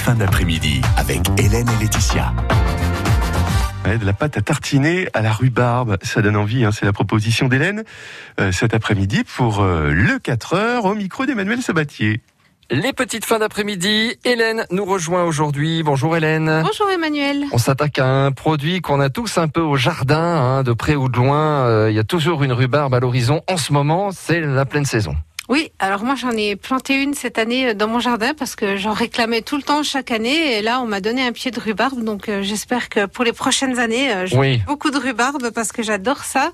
fins d'après-midi avec Hélène et Laetitia. de la pâte à tartiner à la rhubarbe, ça donne envie, hein, c'est la proposition d'Hélène euh, cet après-midi pour euh, le 4 heures au micro d'Emmanuel Sabatier. Les petites fins d'après-midi, Hélène nous rejoint aujourd'hui. Bonjour Hélène. Bonjour Emmanuel. On s'attaque à un produit qu'on a tous un peu au jardin, hein, de près ou de loin. Euh, il y a toujours une rhubarbe à l'horizon. En ce moment, c'est la pleine saison. Oui, alors moi j'en ai planté une cette année dans mon jardin parce que j'en réclamais tout le temps chaque année et là on m'a donné un pied de rhubarbe donc euh, j'espère que pour les prochaines années euh, j'aurai beaucoup de rhubarbe parce que j'adore ça.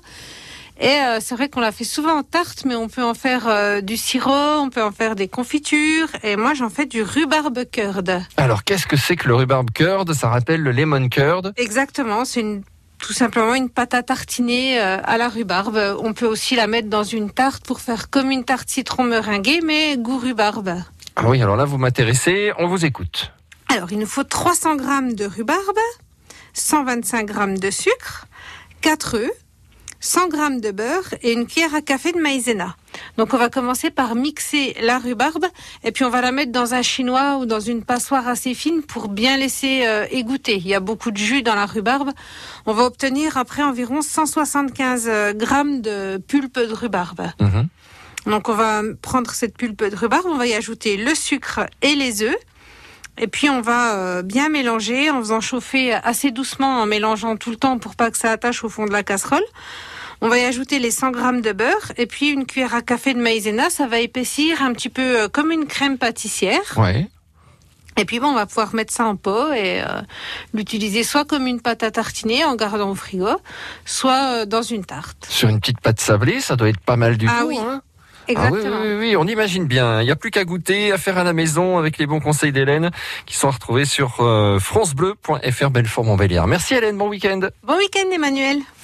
Et euh, c'est vrai qu'on la fait souvent en tarte, mais on peut en faire du sirop, on peut en faire des confitures. Et moi, j'en fais du rhubarbe curd. Alors, qu'est-ce que c'est que le rhubarbe curd? Ça rappelle le lemon curd? Exactement, c'est une tout simplement une pâte à tartiner euh, à la rhubarbe. On peut aussi la mettre dans une tarte pour faire comme une tarte citron meringuée, mais goût rhubarbe. Ah oui, alors là, vous m'intéressez, on vous écoute. Alors, il nous faut 300 g de rhubarbe, 125 g de sucre, 4 œufs, 100 g de beurre et une cuillère à café de maïzena. Donc on va commencer par mixer la rhubarbe et puis on va la mettre dans un chinois ou dans une passoire assez fine pour bien laisser euh, égoutter. Il y a beaucoup de jus dans la rhubarbe. On va obtenir après environ 175 euh, grammes de pulpe de rhubarbe. Mhm. Donc on va prendre cette pulpe de rhubarbe, on va y ajouter le sucre et les œufs. Et puis on va euh, bien mélanger en faisant chauffer assez doucement, en mélangeant tout le temps pour pas que ça attache au fond de la casserole. On va y ajouter les 100 grammes de beurre et puis une cuillère à café de maïzena. Ça va épaissir un petit peu euh, comme une crème pâtissière. Ouais. Et puis bon, on va pouvoir mettre ça en pot et euh, l'utiliser soit comme une pâte à tartiner en gardant au frigo, soit dans une tarte. Sur une petite pâte sablée, ça doit être pas mal du ah tout. Oui. Hein Exactement. Ah oui, oui, oui, on imagine bien. Il n'y a plus qu'à goûter, à faire à la maison avec les bons conseils d'Hélène qui sont retrouvés sur euh, francebleu.fr Belfort Montbéliard. Merci Hélène, bon week-end. Bon week-end Emmanuel.